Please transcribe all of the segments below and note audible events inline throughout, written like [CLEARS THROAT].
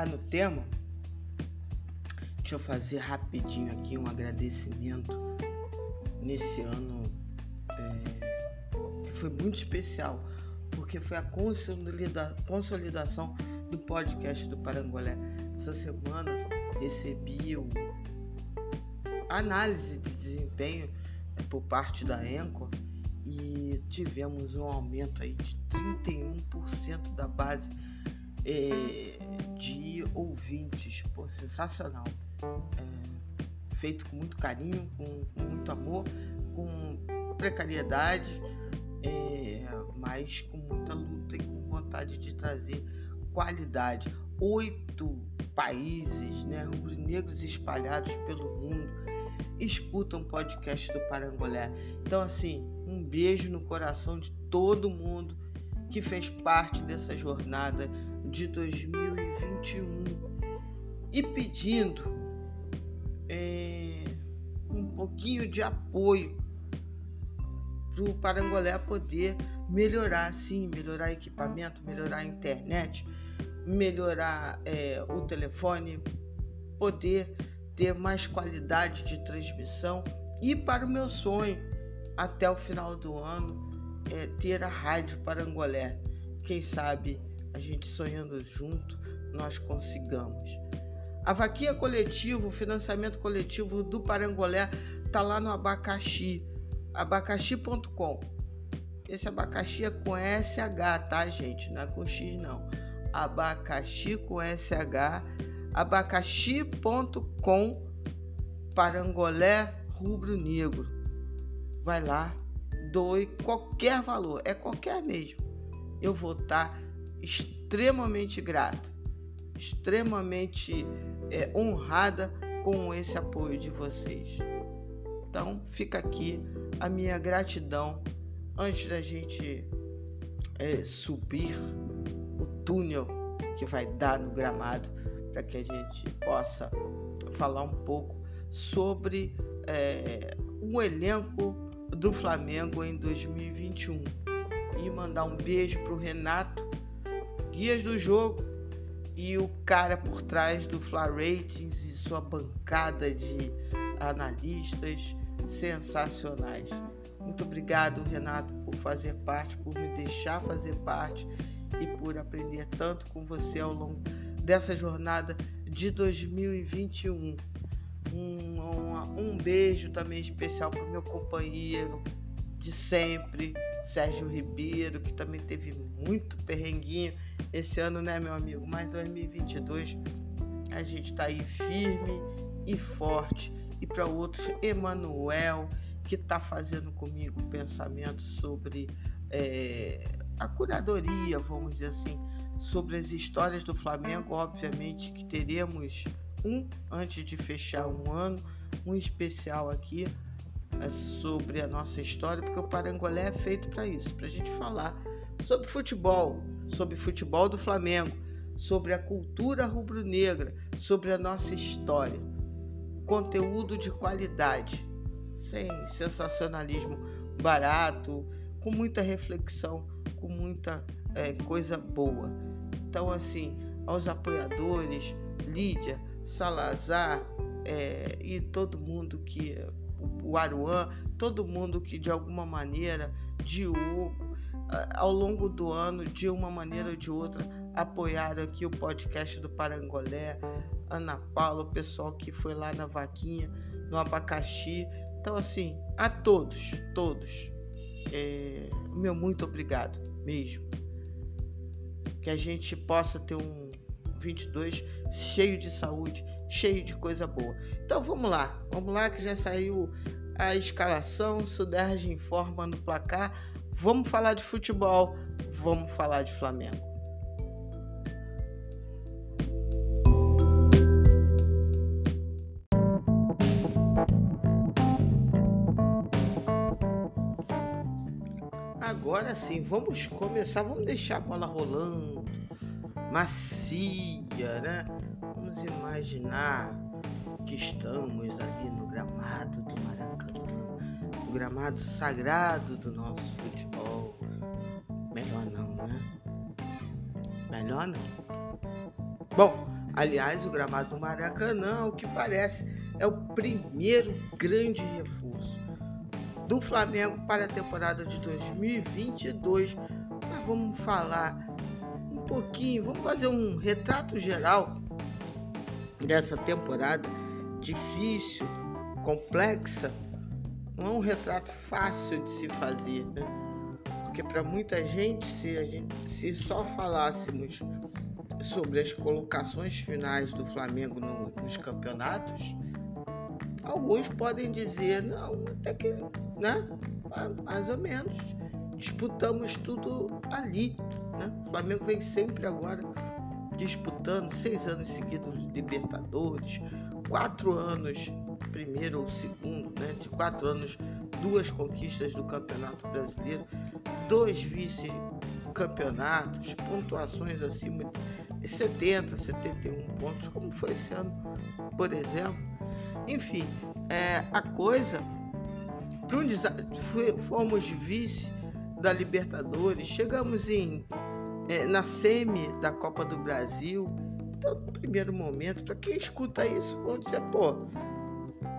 entrar no tema, deixa eu fazer rapidinho aqui um agradecimento nesse ano é, que foi muito especial, porque foi a consolida, consolidação do podcast do Parangolé. Essa semana recebi o análise de desempenho é, por parte da Enco e tivemos um aumento aí de 31% da base é, de ouvintes. Pô, sensacional. É, feito com muito carinho, com, com, muito amor, com precariedade, é, mas com muita luta e com vontade de trazer qualidade. Oito países, né, rubro-negros espalhados pelo mundo, escutam podcast do Parangolé. Então, assim, um beijo no coração de todo mundo que fez parte dessa jornada de 2021 e pedindo é, um pouquinho de apoio para o Parangolé poder melhorar, sim, melhorar equipamento, melhorar a internet, melhorar é, o telefone, poder ter mais qualidade de transmissão e para o meu sonho até o final do ano é ter a rádio Parangolé. Quem sabe a gente sonhando junto, nós consigamos. A vaquinha coletiva, o financiamento coletivo do Parangolé tá lá no abacaxi, abacaxi.com. Esse abacaxi é com SH, tá, gente? Não é com X, não. Abacaxi com SH, abacaxi.com, Parangolé Rubro Negro. Vai lá, doe qualquer valor, é qualquer mesmo. Eu vou estar tá extremamente grata, extremamente é, honrada com esse apoio de vocês. Então fica aqui a minha gratidão antes da gente é, subir o túnel que vai dar no gramado para que a gente possa falar um pouco sobre é, um elenco do Flamengo em 2021 e mandar um beijo para o Renato guias do jogo e o cara por trás do Fla Ratings e sua bancada de analistas sensacionais. Muito obrigado, Renato, por fazer parte, por me deixar fazer parte e por aprender tanto com você ao longo dessa jornada de 2021. Um, um, um beijo também especial para o meu companheiro de sempre, Sérgio Ribeiro, que também teve muito perrenguinho esse ano, né, meu amigo? Mas 2022 a gente tá aí firme e forte. E para outros, Emanuel, que tá fazendo comigo pensamento sobre é, a curadoria, vamos dizer assim, sobre as histórias do Flamengo. Obviamente que teremos um antes de fechar um ano, um especial aqui sobre a nossa história, porque o Parangolé é feito para isso, para a gente falar sobre futebol, sobre futebol do Flamengo, sobre a cultura rubro-negra, sobre a nossa história. Conteúdo de qualidade, sem sensacionalismo barato, com muita reflexão, com muita é, coisa boa. Então, assim, aos apoiadores, Lídia, Salazar é, e todo mundo que o Aruan, todo mundo que de alguma maneira, Diogo, ao longo do ano, de uma maneira ou de outra, apoiaram aqui o podcast do Parangolé, Ana Paula, o pessoal que foi lá na Vaquinha, no Abacaxi. Então, assim, a todos, todos, é, meu muito obrigado mesmo. Que a gente possa ter um 22 cheio de saúde, cheio de coisa boa. Então vamos lá, vamos lá que já saiu a escalação, Suderge informa no placar. Vamos falar de futebol, vamos falar de Flamengo. Agora sim, vamos começar, vamos deixar a bola rolando, macia, né? Vamos imaginar que estamos ali no gramado do Maracanã, o gramado sagrado do nosso futebol. Melhor não, né? Melhor não. Bom, aliás, o gramado do Maracanã, o que parece, é o primeiro grande reforço do Flamengo para a temporada de 2022. Mas vamos falar um pouquinho, vamos fazer um retrato geral dessa temporada difícil, complexa. Não é um retrato fácil de se fazer, né? Porque para muita gente, se a gente se só falássemos sobre as colocações finais do Flamengo no, nos campeonatos, alguns podem dizer, não, até que, né? Mais ou menos. Disputamos tudo ali. Né? O Flamengo vem sempre agora disputando seis anos seguidos Libertadores, quatro anos, primeiro ou segundo, né? De quatro anos, duas conquistas do Campeonato Brasileiro, dois vice-campeonatos, pontuações acima de 70, 71 pontos, como foi esse ano, por exemplo. Enfim, é, a coisa. Um fomos vice da Libertadores, chegamos em é, na semi da Copa do Brasil. Então, no primeiro momento, para quem escuta isso, vão dizer, pô.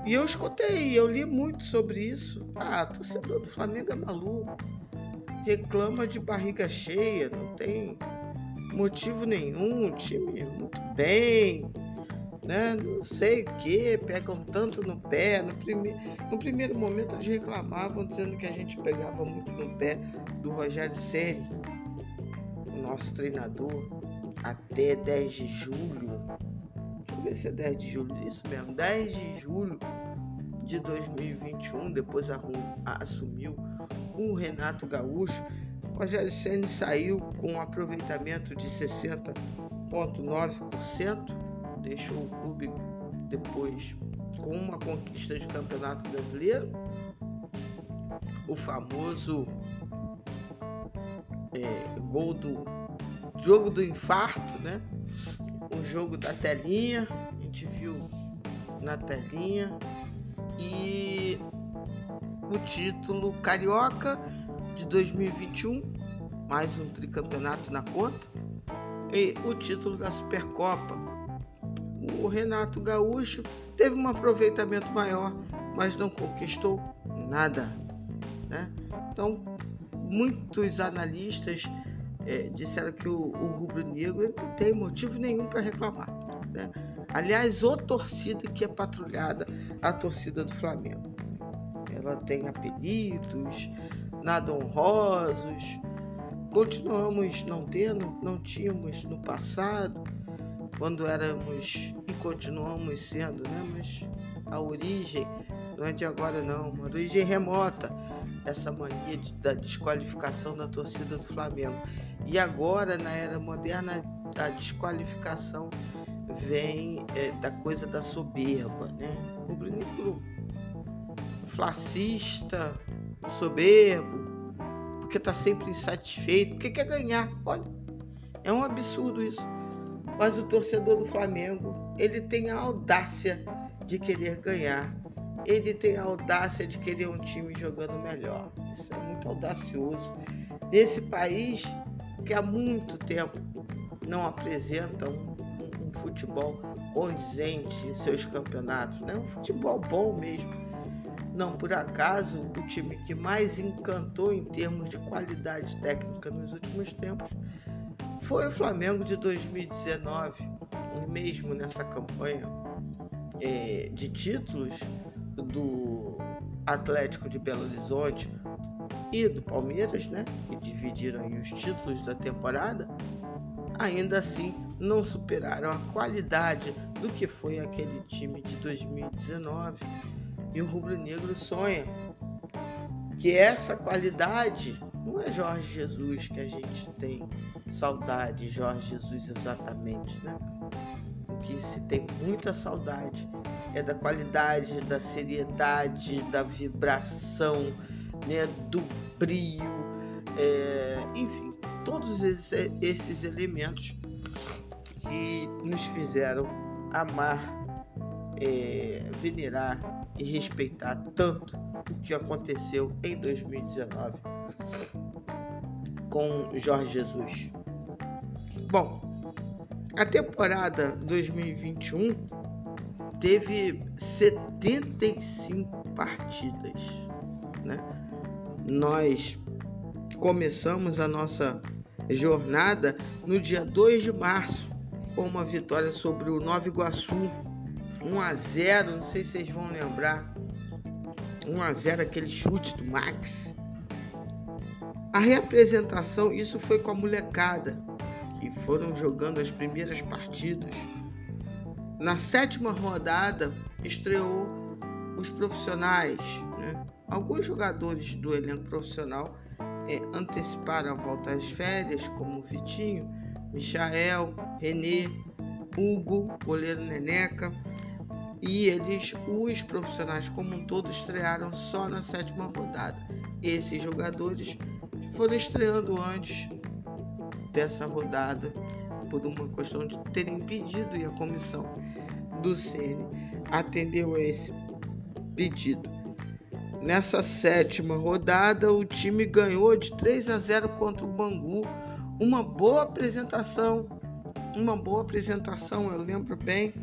E eu escutei, eu li muito sobre isso. Ah, torcedor do Flamengo é maluco. Reclama de barriga cheia, não tem motivo nenhum, time muito bem, né? Não sei o que, pegam tanto no pé. No, prime... no primeiro momento eles reclamavam dizendo que a gente pegava muito no pé do Rogério Ceni, nosso treinador, até 10 de julho. Deixa eu ver se é 10 de julho, isso mesmo, 10 de julho de 2021, depois assumiu o Renato Gaúcho. Rogério Ceni saiu com um aproveitamento de 60,9% deixou o clube depois com uma conquista de campeonato brasileiro, o famoso é, gol do jogo do infarto, né? O jogo da telinha, a gente viu na telinha e o título carioca de 2021, mais um tricampeonato na conta, e o título da Supercopa o Renato Gaúcho teve um aproveitamento maior, mas não conquistou nada. Né? Então, muitos analistas é, disseram que o, o rubro-negro não tem motivo nenhum para reclamar. Né? Aliás, outra torcida que é patrulhada, a torcida do Flamengo. Ela tem apelidos, nada honrosos. Continuamos não tendo, não tínhamos no passado quando éramos e continuamos sendo, né? Mas a origem não é de agora não, uma origem remota essa mania de, da desqualificação da torcida do Flamengo. E agora na era moderna a desqualificação vem é, da coisa da soberba, né? O negro flacista, soberbo, porque está sempre insatisfeito, porque quer ganhar. Olha, é um absurdo isso. Mas o torcedor do Flamengo, ele tem a audácia de querer ganhar. Ele tem a audácia de querer um time jogando melhor. Isso é muito audacioso. Nesse país que há muito tempo não apresenta um, um, um futebol condizente em seus campeonatos, né? um futebol bom mesmo. Não por acaso, o time que mais encantou em termos de qualidade técnica nos últimos tempos foi o Flamengo de 2019, mesmo nessa campanha é, de títulos do Atlético de Belo Horizonte e do Palmeiras, né, que dividiram os títulos da temporada, ainda assim não superaram a qualidade do que foi aquele time de 2019. E o Rubro Negro sonha que essa qualidade não é Jorge Jesus que a gente tem saudade, Jorge Jesus exatamente, né? O que se tem muita saudade é da qualidade, da seriedade, da vibração, né? do brio, é... enfim, todos esses, esses elementos que nos fizeram amar, é... venerar e respeitar tanto o que aconteceu em 2019 com Jorge Jesus. Bom, A temporada 2021 teve 75 partidas, né? Nós começamos a nossa jornada no dia 2 de março com uma vitória sobre o Nova Iguaçu 1 a 0, não sei se vocês vão lembrar. 1 a 0 aquele chute do Max. A reapresentação, isso foi com a molecada que foram jogando as primeiras partidas. Na sétima rodada estreou os profissionais, né? Alguns jogadores do elenco profissional é, anteciparam a volta às férias, como Vitinho, Michael, Renê, Hugo, goleiro Neneca. E eles, os profissionais como um todo, estrearam só na sétima rodada. Esses jogadores foram estreando antes dessa rodada por uma questão de terem pedido e a comissão do CN atendeu a esse pedido. Nessa sétima rodada, o time ganhou de 3 a 0 contra o Bangu. Uma boa apresentação, uma boa apresentação, eu lembro bem,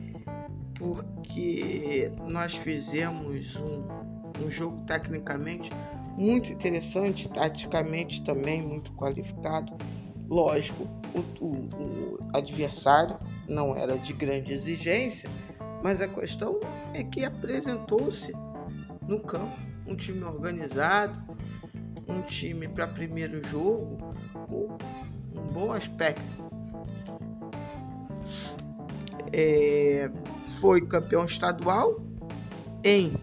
porque nós fizemos um, um jogo tecnicamente muito interessante, taticamente também muito qualificado. Lógico, o, o, o adversário não era de grande exigência, mas a questão é que apresentou-se no campo um time organizado, um time para primeiro jogo com um bom aspecto. É, foi campeão estadual em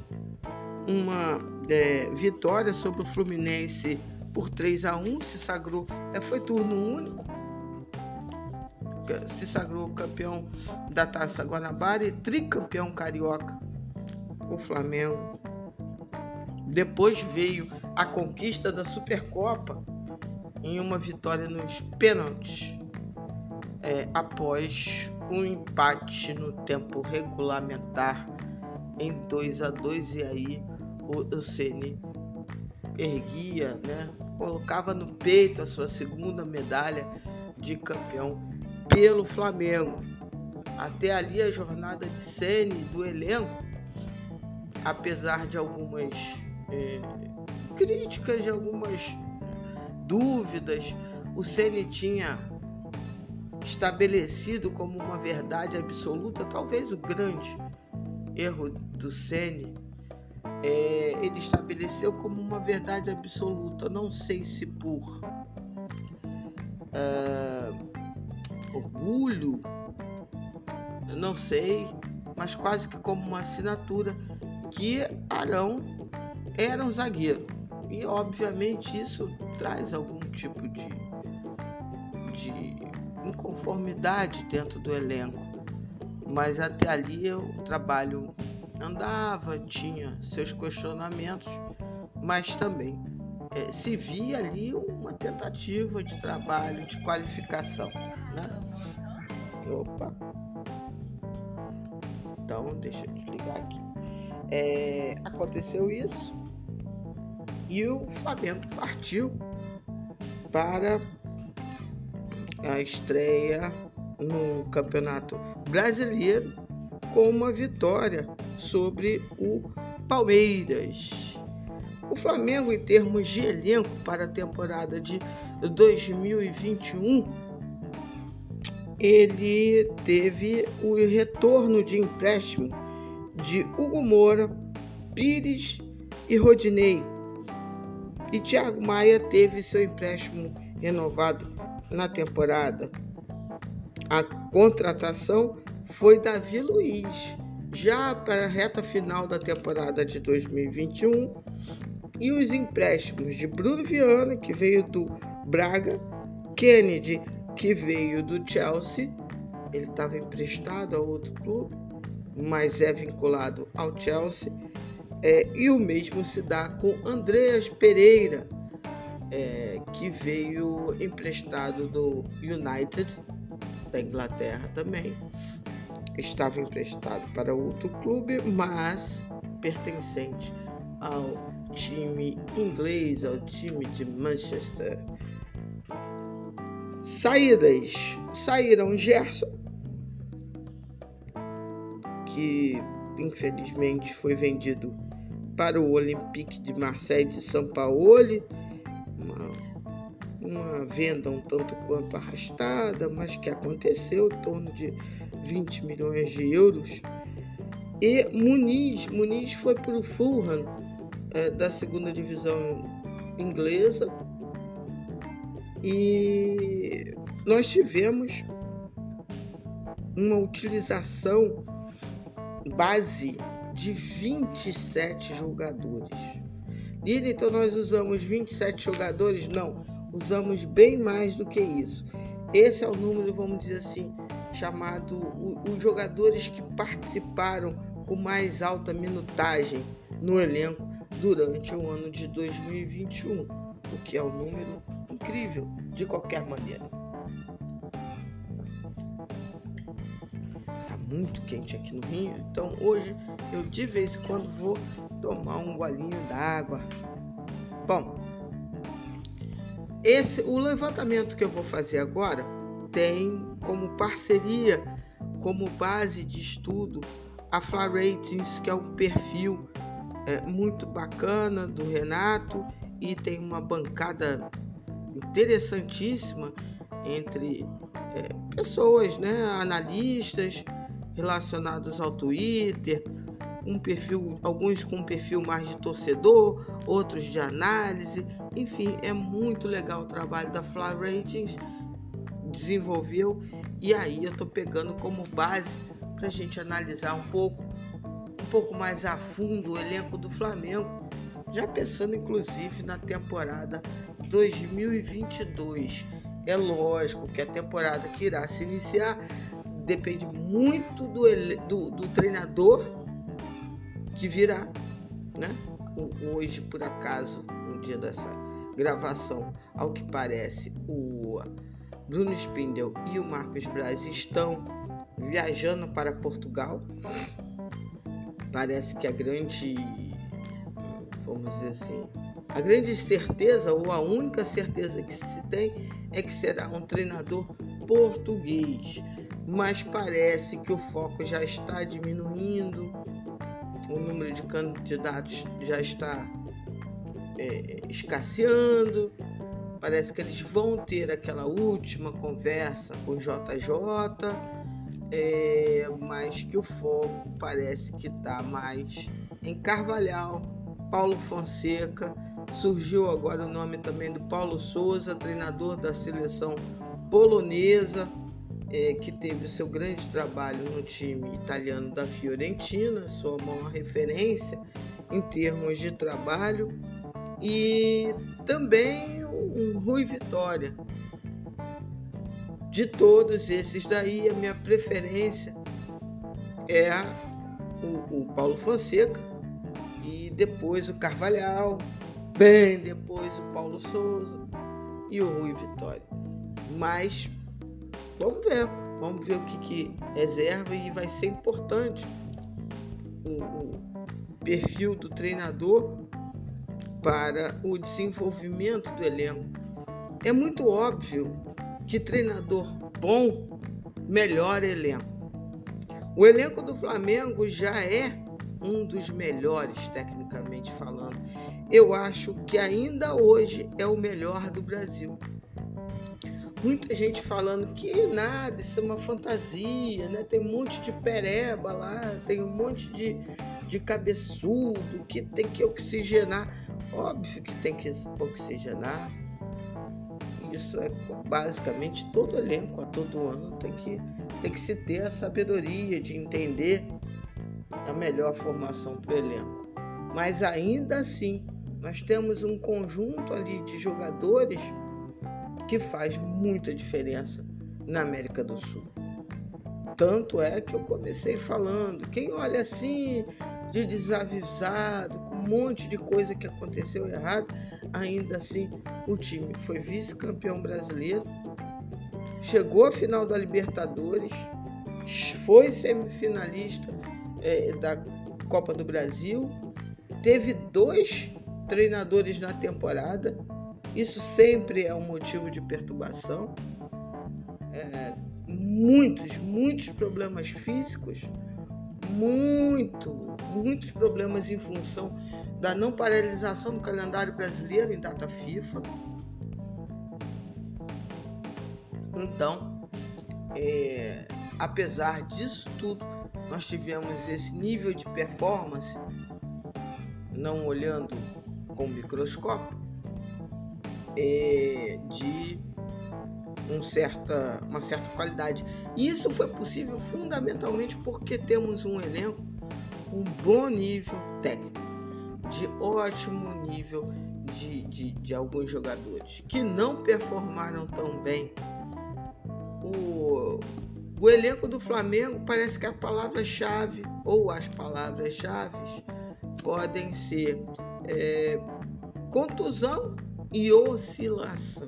uma é, vitória sobre o Fluminense por 3 a 1 se sagrou é, foi turno único. Se sagrou campeão da Taça Guanabara e tricampeão carioca o Flamengo. Depois veio a conquista da Supercopa em uma vitória nos pênaltis, é, após um empate no tempo regulamentar em 2 a 2 e aí o, o Ceni erguia, né, colocava no peito a sua segunda medalha de campeão pelo Flamengo. Até ali a jornada de Ceni do elenco, apesar de algumas é, críticas, de algumas dúvidas. O Ceni tinha estabelecido como uma verdade absoluta, talvez o grande erro do Ceni é, ele estabeleceu como uma verdade absoluta, não sei se por é, orgulho, não sei, mas quase que como uma assinatura que Arão era um zagueiro. E obviamente isso traz algum tipo de, de inconformidade dentro do elenco. Mas até ali o trabalho andava, tinha seus questionamentos, mas também é, se via ali uma tentativa de trabalho, de qualificação. Né? Opa! Então, deixa eu desligar aqui. É, aconteceu isso e o Flamengo partiu para a estreia no Campeonato Brasileiro com uma vitória sobre o Palmeiras. O Flamengo, em termos de elenco para a temporada de 2021, ele teve o retorno de empréstimo de Hugo Moura, Pires e Rodinei, e Thiago Maia teve seu empréstimo renovado na temporada. A contratação foi Davi Luiz, já para a reta final da temporada de 2021, e os empréstimos de Bruno Viana, que veio do Braga, Kennedy, que veio do Chelsea, ele estava emprestado a outro clube, mas é vinculado ao Chelsea é, e o mesmo se dá com Andreas Pereira, é, que veio emprestado do United, da Inglaterra também. Estava emprestado para outro clube, mas pertencente ao time inglês, ao time de Manchester. Saídas: saíram Gerson, que infelizmente foi vendido para o Olympique de Marseille de São Paulo, uma, uma venda um tanto quanto arrastada, mas que aconteceu, em torno de 20 milhões de euros. E Muniz, Muniz foi para o Fulham é, da segunda divisão inglesa e nós tivemos uma utilização base de 27 jogadores. Lili, então nós usamos 27 jogadores? Não, usamos bem mais do que isso. Esse é o número, vamos dizer assim, chamado os jogadores que participaram com mais alta minutagem no elenco durante o ano de 2021, o que é um número incrível de qualquer maneira. Tá muito quente aqui no Rio, então hoje eu de vez em quando vou tomar um golinho d'água. Bom, esse o levantamento que eu vou fazer agora tem como parceria, como base de estudo, a Fla Ratings, que é um perfil é, muito bacana do Renato e tem uma bancada interessantíssima entre é, pessoas, né, analistas relacionados ao Twitter, um perfil, alguns com um perfil mais de torcedor, outros de análise, enfim, é muito legal o trabalho da Fly Ratings, desenvolveu e aí eu tô pegando como base para a gente analisar um pouco, um pouco mais a fundo o elenco do Flamengo, já pensando inclusive na temporada 2022. É lógico que a temporada que irá se iniciar depende muito do, do, do treinador que virá, né? Hoje, por acaso, no dia dessa gravação, ao que parece, o Bruno Spindel e o Marcos Braz estão viajando para Portugal. Parece que a grande, vamos dizer assim, a grande certeza ou a única certeza que se tem é que será um treinador português. Mas parece que o foco já está diminuindo, o número de candidatos já está é, escasseando. Parece que eles vão ter aquela última conversa com JJ é, mas que o foco parece que está mais em Carvalhal, Paulo Fonseca. Surgiu agora o nome também do Paulo Souza, treinador da seleção polonesa, é, que teve o seu grande trabalho no time italiano da Fiorentina, sua maior referência em termos de trabalho, e também o Rui Vitória, de todos esses daí, a minha preferência é o, o Paulo Fonseca e depois o Carvalhal, bem depois o Paulo Souza e o Rui Vitória. Mas vamos ver, vamos ver o que, que reserva e vai ser importante o, o perfil do treinador para o desenvolvimento do elenco. É muito óbvio que treinador bom melhora elenco. O elenco do Flamengo já é um dos melhores tecnicamente falando. Eu acho que ainda hoje é o melhor do Brasil. Muita gente falando que nada, isso é uma fantasia, né? Tem um monte de pereba lá, tem um monte de, de cabeçudo que tem que oxigenar. Óbvio que tem que oxigenar, isso é basicamente todo elenco a todo ano tem que, tem que se ter a sabedoria de entender a melhor formação para o elenco. Mas ainda assim, nós temos um conjunto ali de jogadores que faz muita diferença na América do Sul. Tanto é que eu comecei falando, quem olha assim de desavisado, com um monte de coisa que aconteceu errado, ainda assim o time foi vice-campeão brasileiro, chegou à final da Libertadores, foi semifinalista é, da Copa do Brasil, teve dois treinadores na temporada, isso sempre é um motivo de perturbação. É, muitos, muitos problemas físicos, muito, muitos problemas em função da não paralisação do calendário brasileiro em data FIFA. Então, é, apesar disso tudo, nós tivemos esse nível de performance, não olhando com microscópio, é, de um certa, uma certa qualidade. E isso foi possível fundamentalmente porque temos um elenco com um bom nível técnico, de ótimo nível de, de, de alguns jogadores que não performaram tão bem. O, o elenco do Flamengo parece que a palavra-chave ou as palavras-chave podem ser é, contusão e oscilação.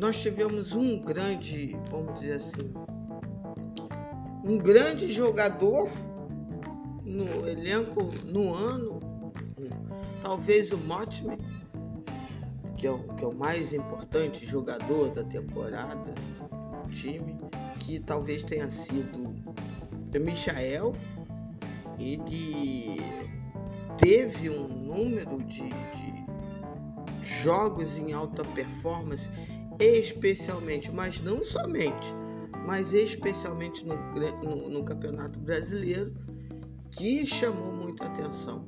Nós tivemos um grande, vamos dizer assim, um grande jogador no elenco no ano, talvez o Motme, que é que é o mais importante jogador da temporada do time, que talvez tenha sido o Michael. Ele teve um número de, de jogos em alta performance, especialmente, mas não somente, mas especialmente no, no, no Campeonato Brasileiro, que chamou muita atenção.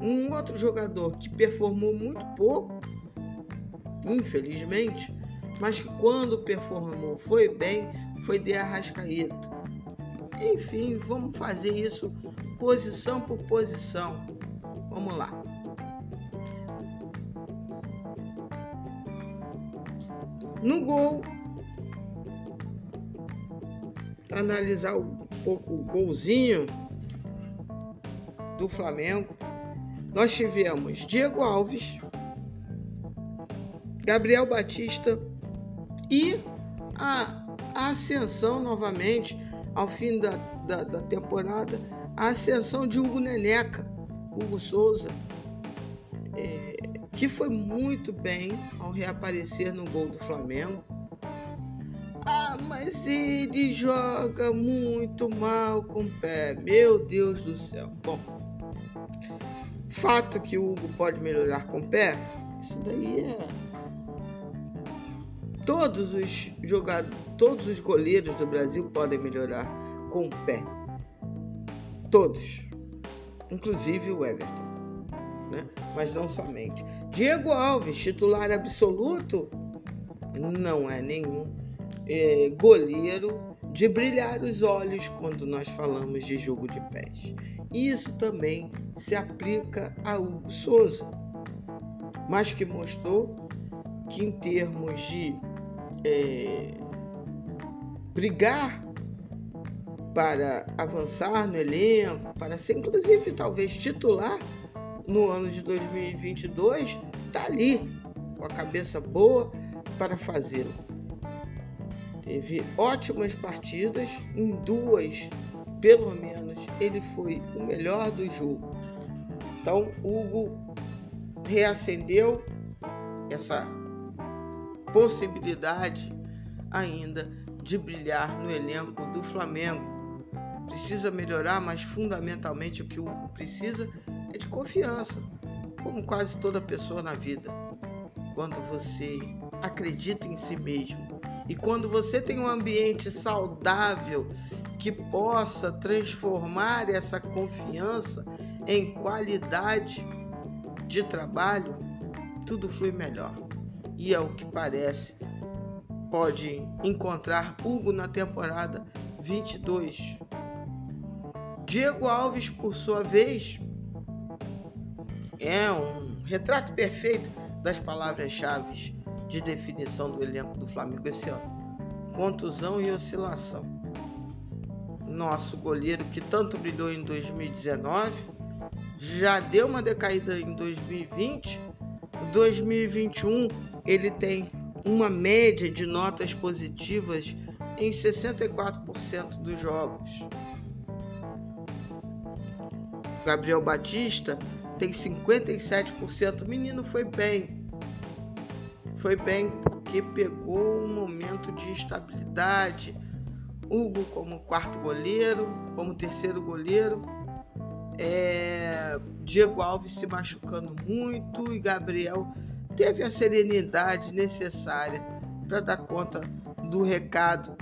Um outro jogador que performou muito pouco, infelizmente, mas que quando performou foi bem, foi de Arrascaeta. Enfim, vamos fazer isso posição por posição. Vamos lá. No gol, analisar um pouco o golzinho do Flamengo. Nós tivemos Diego Alves, Gabriel Batista e a, ascensão novamente ao fim da, da, da temporada, a ascensão de Hugo Neneca, Hugo Souza, é, que foi muito bem ao reaparecer no gol do Flamengo. Ah, mas ele joga muito mal com o pé, meu Deus do céu. Bom, fato que o Hugo pode melhorar com o pé, isso daí é. Todos os jogadores, todos os goleiros do Brasil podem melhorar com o pé. Todos. Inclusive o Everton. Né? Mas não somente. Diego Alves, titular absoluto, não é nenhum é, goleiro de brilhar os olhos quando nós falamos de jogo de pés. Isso também se aplica a Hugo Souza, mas que mostrou que em termos de é, brigar para avançar no elenco, para ser inclusive talvez titular, no ano de 2022 está ali com a cabeça boa para fazê-lo. Teve ótimas partidas, em duas, pelo menos, ele foi o melhor do jogo. Então, Hugo reacendeu essa possibilidade ainda de brilhar no elenco do Flamengo. Precisa melhorar, mas fundamentalmente o que o Hugo precisa é de confiança, como quase toda pessoa na vida. Quando você acredita em si mesmo e quando você tem um ambiente saudável que possa transformar essa confiança em qualidade de trabalho, tudo flui melhor. E é o que parece pode encontrar Hugo na temporada 22. Diego Alves, por sua vez, é um retrato perfeito das palavras-chave de definição do elenco do Flamengo esse ano: contusão e oscilação. Nosso goleiro, que tanto brilhou em 2019, já deu uma decaída em 2020. 2021 ele tem uma média de notas positivas em 64% dos jogos. Gabriel Batista tem 57%. O menino foi bem. Foi bem porque pegou um momento de estabilidade, Hugo como quarto goleiro, como terceiro goleiro. É, Diego Alves se machucando muito e Gabriel teve a serenidade necessária para dar conta do recado.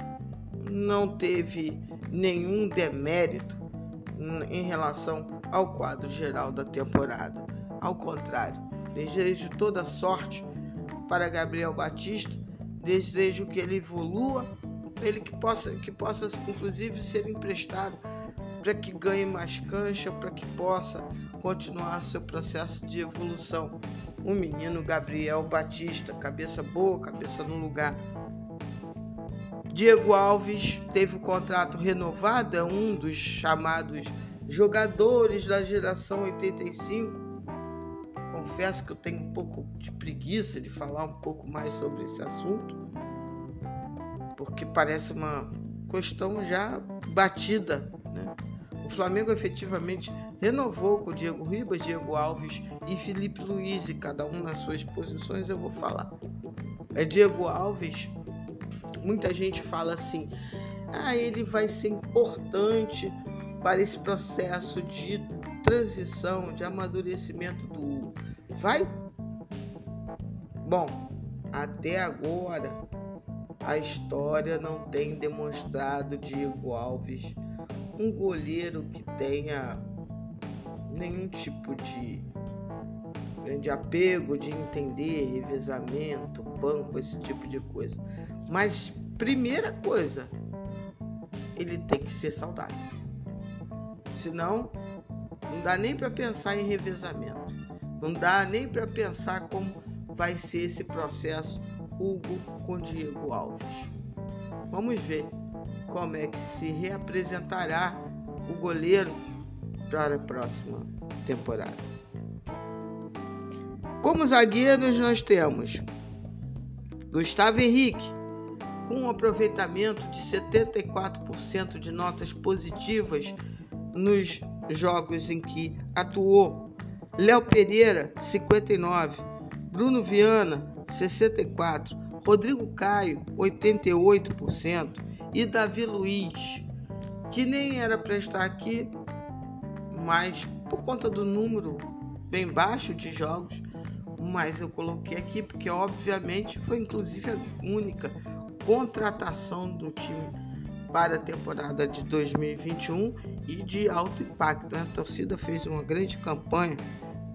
Não teve nenhum demérito em relação ao quadro geral da temporada. Ao contrário, desejo toda sorte para Gabriel Batista, desejo que ele evolua, ele que possa, que possa inclusive ser emprestado para que ganhe mais cancha, para que possa continuar seu processo de evolução. O menino Gabriel Batista, cabeça boa, cabeça no lugar. Diego Alves teve o contrato renovado, é um dos chamados jogadores da geração 85. Confesso que eu tenho um pouco de preguiça de falar um pouco mais sobre esse assunto, porque parece uma questão já batida. Né? O Flamengo efetivamente renovou com Diego Ribas, Diego Alves e Felipe Luiz, e cada um nas suas posições eu vou falar. É Diego Alves, muita gente fala assim: ah, ele vai ser importante para esse processo de transição, de amadurecimento do Hugo. Vai? Bom, até agora a história não tem demonstrado Diego Alves um goleiro que tenha nenhum tipo de grande apego de entender revezamento, banco, esse tipo de coisa. Mas primeira coisa, ele tem que ser saudável. Senão, não dá nem para pensar em revezamento. Não dá nem para pensar como vai ser esse processo Hugo com Diego Alves. Vamos ver como é que se reapresentará o goleiro para a próxima temporada. Como zagueiros, nós temos Gustavo Henrique, com um aproveitamento de 74% de notas positivas nos jogos em que atuou. Léo Pereira, 59. Bruno Viana, 64. Rodrigo Caio, 88%. E Davi Luiz, que nem era para estar aqui, mas por conta do número bem baixo de jogos, mas eu coloquei aqui porque obviamente foi inclusive a única contratação do time para a temporada de 2021 e de alto impacto. A torcida fez uma grande campanha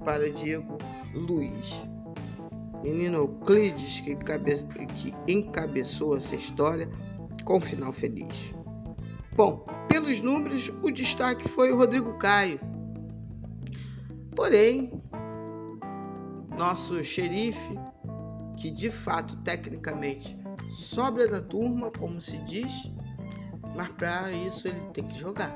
para Diego Luiz. Menino Euclides que, cabe... que encabeçou essa história com um final feliz. Bom, pelos números, o destaque foi o Rodrigo Caio. Porém, nosso xerife, que de fato tecnicamente sobra da turma, como se diz, mas para isso ele tem que jogar.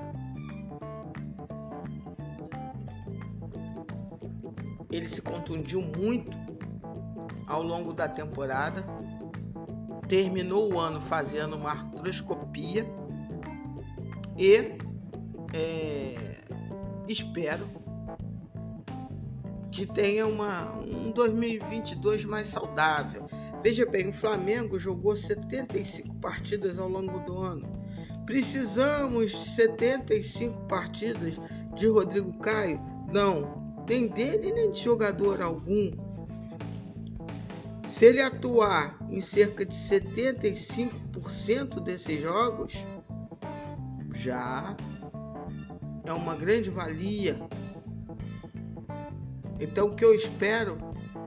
Ele se contundiu muito ao longo da temporada, terminou o ano fazendo uma artroscopia e é, espero que tenha uma, um 2022 mais saudável. Veja bem, o Flamengo jogou 75 partidas ao longo do ano Precisamos 75 partidas de Rodrigo Caio? Não, nem dele nem de jogador algum. Se ele atuar em cerca de 75% desses jogos, já é uma grande valia. Então o que eu espero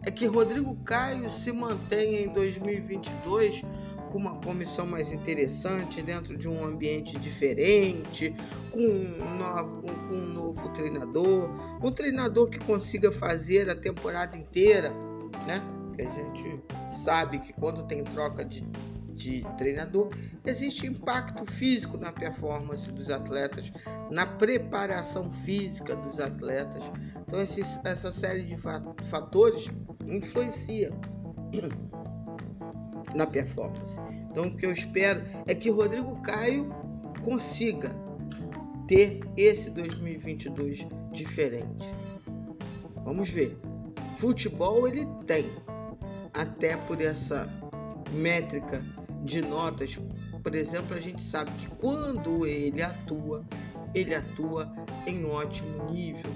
é que Rodrigo Caio se mantenha em 2022 com uma comissão mais interessante, dentro de um ambiente diferente, com um novo, com um novo treinador, um treinador que consiga fazer a temporada inteira, né? Que a gente sabe que quando tem troca de, de treinador, existe impacto físico na performance dos atletas, na preparação física dos atletas. Então, esses, essa série de fatores influencia [CLEARS THROAT] na performance. Então o que eu espero é que Rodrigo Caio consiga ter esse 2022 diferente. Vamos ver. Futebol ele tem, até por essa métrica de notas por exemplo, a gente sabe que quando ele atua, ele atua em ótimo nível.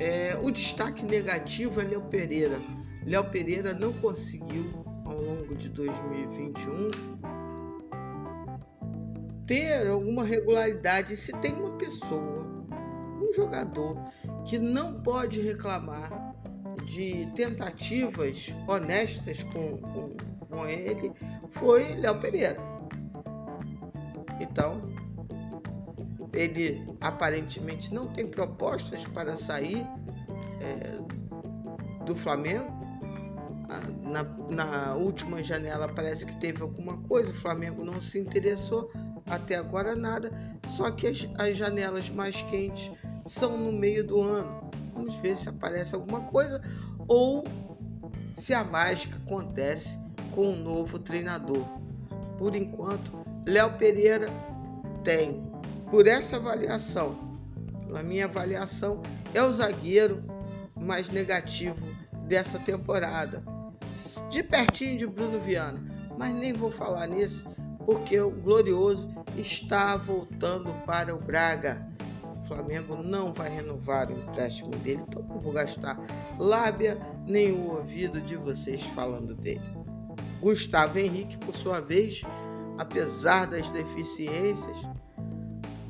É, o destaque negativo é Léo Pereira. Léo Pereira não conseguiu, ao longo de 2021, ter alguma regularidade. Se tem uma pessoa, um jogador, que não pode reclamar de tentativas honestas com, com, com ele, foi Léo Pereira. Então, ele aparentemente não tem propostas para sair é, do Flamengo. Na, na, última janela parece que teve alguma coisa, o Flamengo não se interessou, até agora nada. Só que as, as janelas mais quentes são no meio do ano. Vamos ver se aparece alguma coisa ou se a mágica acontece com um novo treinador. Por enquanto, Léo Pereira tem por essa avaliação, a minha avaliação, é o zagueiro mais negativo dessa temporada. De pertinho de Bruno Viana. Mas nem vou falar nisso, porque o Glorioso está voltando para o Braga. O Flamengo não vai renovar o empréstimo dele, então não vou gastar lábia nem o ouvido de vocês falando dele. Gustavo Henrique, por sua vez, apesar das deficiências,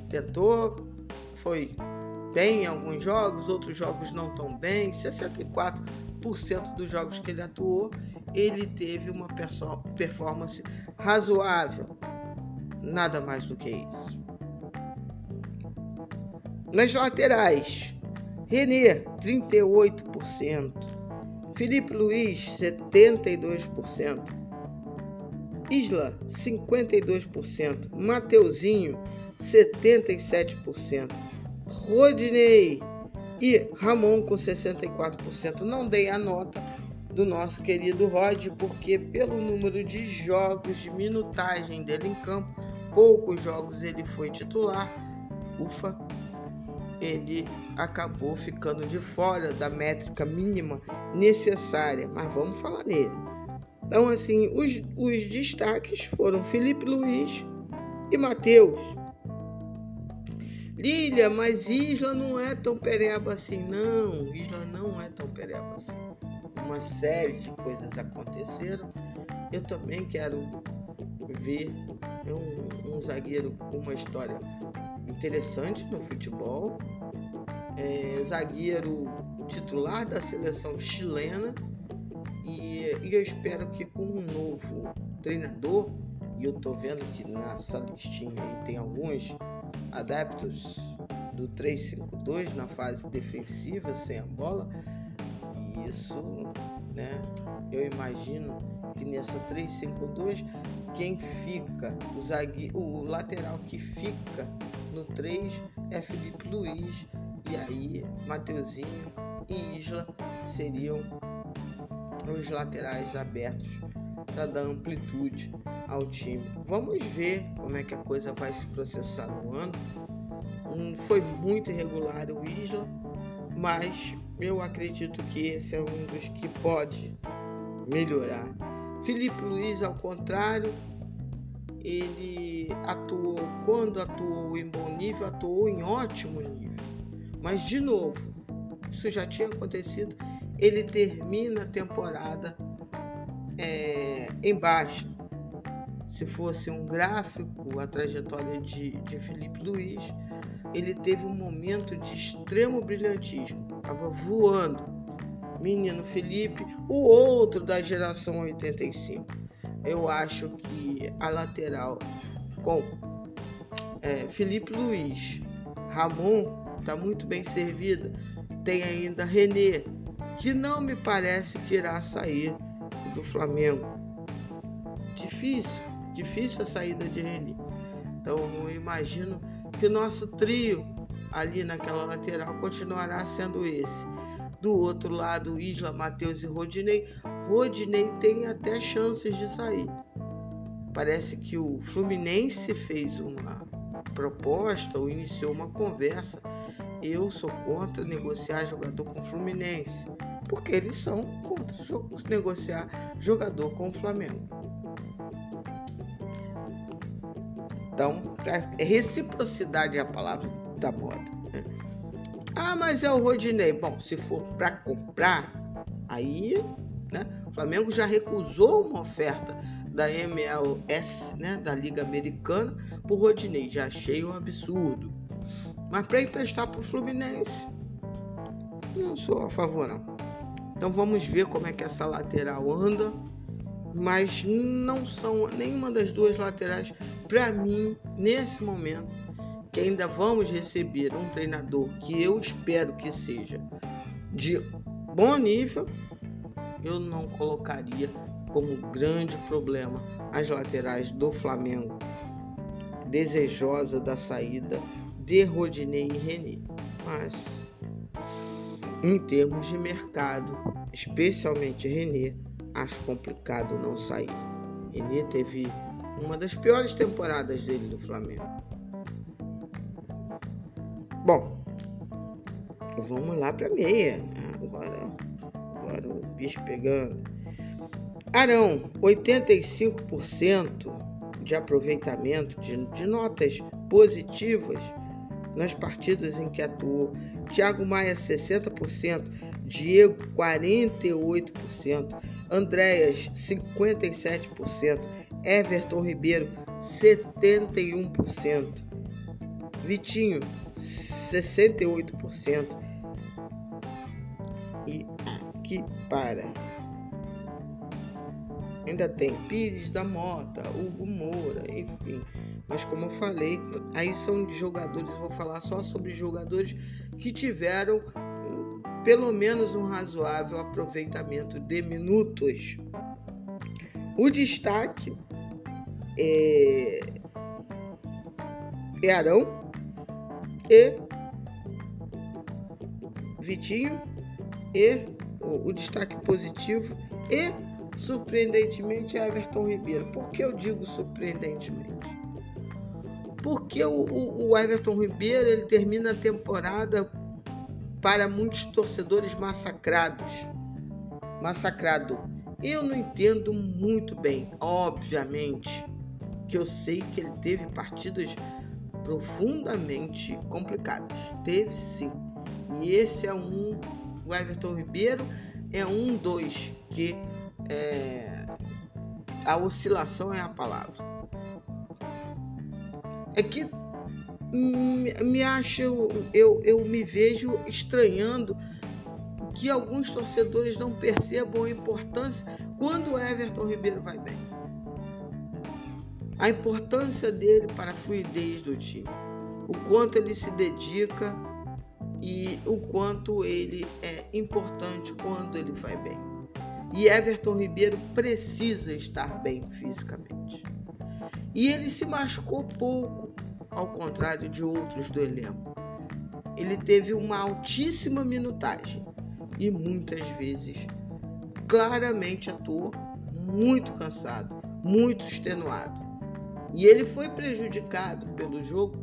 tentou, foi bem em alguns jogos, outros jogos não tão bem. 64% dos jogos que ele atuou, ele teve uma performance razoável. Nada mais do que isso. Nas laterais, René, 38%. Felipe Luiz, 72%. Isla, 52%. Mateuzinho, 77%. Rodinei e Ramon com 64%. Não dei a nota do nosso querido Rod, porque pelo número de jogos, de minutagem dele em campo, poucos jogos ele foi titular. Ufa, ele acabou ficando de fora da métrica mínima necessária, mas vamos falar nele. Então, assim, os, os destaques foram Felipe Luiz e Matheus. Lilia, mas Isla não é tão pereba assim, não. Isla não é tão pereba assim. Uma série de coisas aconteceram. Eu também quero ver um, um zagueiro com uma história interessante no futebol. É, zagueiro titular da seleção chilena. E, e eu espero que com um novo treinador, e eu tô vendo que nessa listinha aí tem alguns adeptos do 3-5-2 na fase defensiva sem a bola. E isso, né? Eu imagino que nessa 3-5-2 quem fica, o, zague, o lateral que fica no 3 é Felipe Luiz e aí Mateuzinho e Isla seriam os laterais abertos para dar amplitude ao time. Vamos ver como é que a coisa vai se processar no ano. Um, foi muito irregular o Isla, mas eu acredito que esse é um dos que pode melhorar. Felipe Luiz, ao contrário, ele atuou, quando atuou em bom nível, atuou em ótimo nível. Mas, de novo, isso já tinha acontecido, ele termina a temporada é, em. Se fosse um gráfico, a trajetória de, de Felipe Luiz, ele teve um momento de extremo brilhantismo, estava voando. Menino Felipe, o outro da geração 85. Eu acho que a lateral com é, Felipe Luiz, Ramon está muito bem servida. Tem ainda René, que não me parece que irá sair do Flamengo. Difícil, difícil a saída de Reni. Então eu imagino que o nosso trio ali naquela lateral continuará sendo esse. Do outro lado, Isla, Matheus e Rodinei. Rodinei tem até chances de sair. Parece que o Fluminense fez uma proposta ou iniciou uma conversa. Eu sou contra negociar jogador com o Fluminense porque eles são contra negociar jogador com o Flamengo. Então, é reciprocidade é a palavra da moda. Mas é o Rodinei. Bom, se for para comprar, aí né, o Flamengo já recusou uma oferta da MLS, né, da Liga Americana, por Rodinei. Já achei um absurdo. Mas para emprestar para o Fluminense, não sou a favor não. Então vamos ver como é que essa lateral anda. Mas não são nenhuma das duas laterais para mim nesse momento que ainda vamos receber um treinador que eu espero que seja de bom nível, eu não colocaria como grande problema as laterais do Flamengo, desejosa da saída de Rodinei e René. Mas em termos de mercado, especialmente René, acho complicado não sair. René teve uma das piores temporadas dele no Flamengo. Bom, vamos lá para meia. Agora, agora o bicho pegando. Arão, 85% de aproveitamento de, de notas positivas nas partidas em que atuou. Thiago Maia 60%, Diego 48%, Andréas 57%, Everton Ribeiro 71%, Vitinho 68% e aqui para ainda tem Pires da Mota, Hugo Moura, enfim. Mas como eu falei, aí são de jogadores, vou falar só sobre jogadores que tiveram pelo menos um razoável aproveitamento de minutos. O destaque é, é Arão e Vitinho e o, o destaque positivo e surpreendentemente Everton Ribeiro. Por que eu digo surpreendentemente? Porque o, o, o Everton Ribeiro ele termina a temporada para muitos torcedores massacrados. Massacrado. Eu não entendo muito bem, obviamente, que eu sei que ele teve partidas profundamente complicadas. Teve sim. E esse é um. O Everton Ribeiro é um dos que é, a oscilação é a palavra. É que me acho, eu, eu me vejo estranhando que alguns torcedores não percebam a importância quando o Everton Ribeiro vai bem. A importância dele para a fluidez do time. O quanto ele se dedica e o quanto ele é importante quando ele vai bem. E Everton Ribeiro precisa estar bem fisicamente. E ele se machucou pouco, ao contrário de outros do elenco. Ele teve uma altíssima minutagem e muitas vezes claramente atuou muito cansado, muito extenuado. E ele foi prejudicado pelo jogo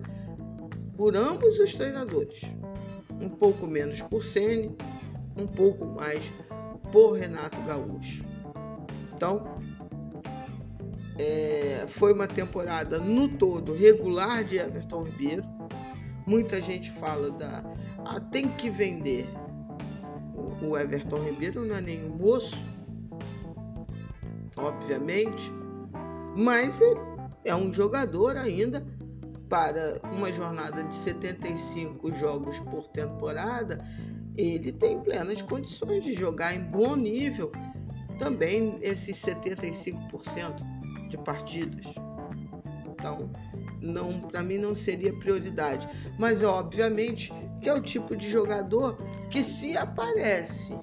por ambos os treinadores. Um pouco menos por Ceni, um pouco mais por Renato Gaúcho. Então, é, foi uma temporada no todo regular de Everton Ribeiro. Muita gente fala da ah, tem que vender. O, Everton Ribeiro não é nenhum moço, obviamente, mas ele é um jogador ainda para uma jornada de 75 jogos por temporada ele tem plenas condições de jogar em bom nível também esses 75% de partidas. Então, não, para mim não seria prioridade, mas obviamente que é o tipo de jogador que se aparece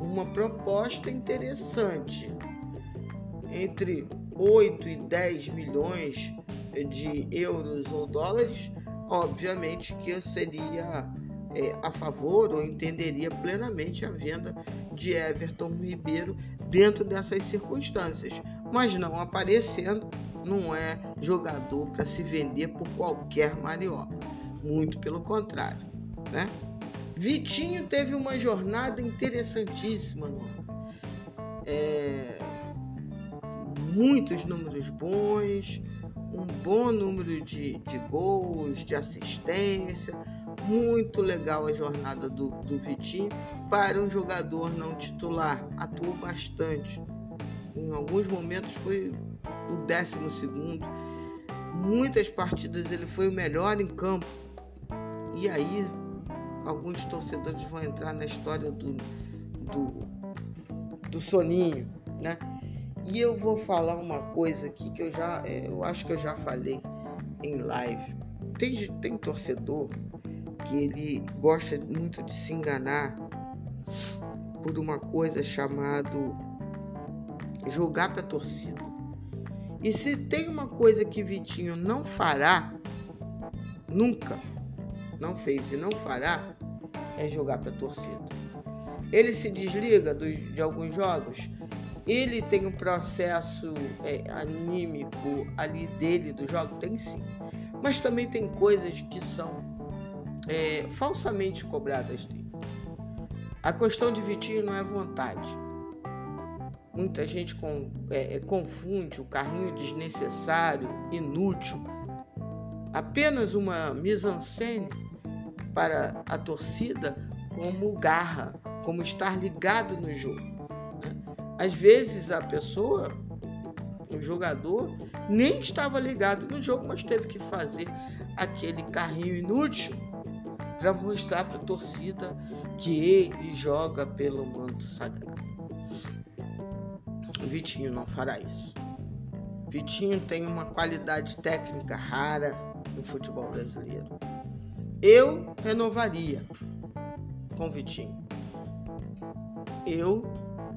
uma proposta interessante entre 8 e 10 milhões de euros ou dólares, obviamente que eu seria é, a favor ou entenderia plenamente a venda de Everton Ribeiro dentro dessas circunstâncias, mas não aparecendo, não é jogador para se vender por qualquer maniola, muito pelo contrário, né? Vitinho teve uma jornada interessantíssima no ano. É, muitos números bons, um bom número de, de gols, de assistência. Muito legal a jornada do, do Vitinho para um jogador não titular. Atuou bastante. Em alguns momentos foi o décimo segundo. Muitas partidas ele foi o melhor em campo. E aí alguns torcedores vão entrar na história do, do, do soninho, né? E eu vou falar uma coisa aqui que eu já, é, eu acho que eu já falei em live. Tem, tem torcedor que ele gosta muito de se enganar por uma coisa chamado jogar para torcida. E se tem uma coisa que Vitinho não fará, nunca, não fez e não fará, é jogar para torcida. Ele se desliga dos, de alguns jogos, ele tem um processo é, anímico ali dele do jogo? Tem sim. Mas também tem coisas que são é, falsamente cobradas dele. A questão de Vitinho não é vontade. Muita gente com, é, é confunde o carrinho desnecessário, inútil, apenas uma mise-en-scène para a torcida como garra, como estar ligado no jogo. Às vezes a pessoa, o jogador, nem estava ligado no jogo, mas teve que fazer aquele carrinho inútil para mostrar para a torcida que ele joga pelo manto sagrado. O Vitinho não fará isso. Vitinho tem uma qualidade técnica rara no futebol brasileiro. Eu renovaria com Vitinho. Eu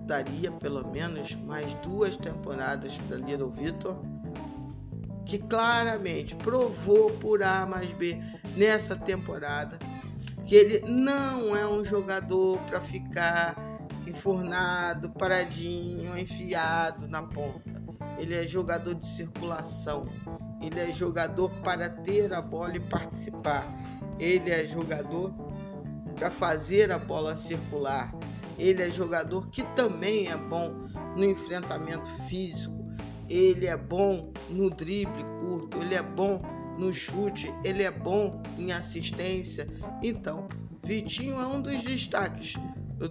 daria pelo menos mais duas temporadas para Little Vitor, que claramente provou por A mais B nessa temporada que ele não é um jogador para ficar enfornado, paradinho, enfiado na ponta. Ele é jogador de circulação. Ele é jogador para ter a bola e participar. Ele é jogador para fazer a bola circular. Ele é jogador que também é bom no enfrentamento físico. Ele é bom no drible curto, ele é bom no chute, ele é bom em assistência. Então, Vitinho é um dos destaques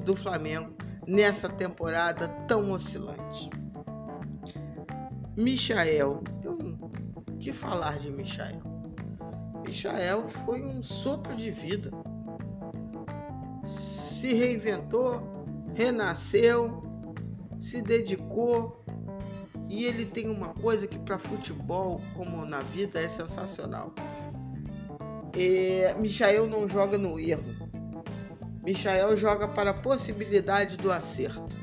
do Flamengo nessa temporada tão oscilante. Michael, o que falar de Michael? Michael foi um sopro de vida. Se reinventou, renasceu, se dedicou e ele tem uma coisa que para futebol, como na vida, é sensacional. É, Michael não joga no erro. Michael joga para a possibilidade do acerto.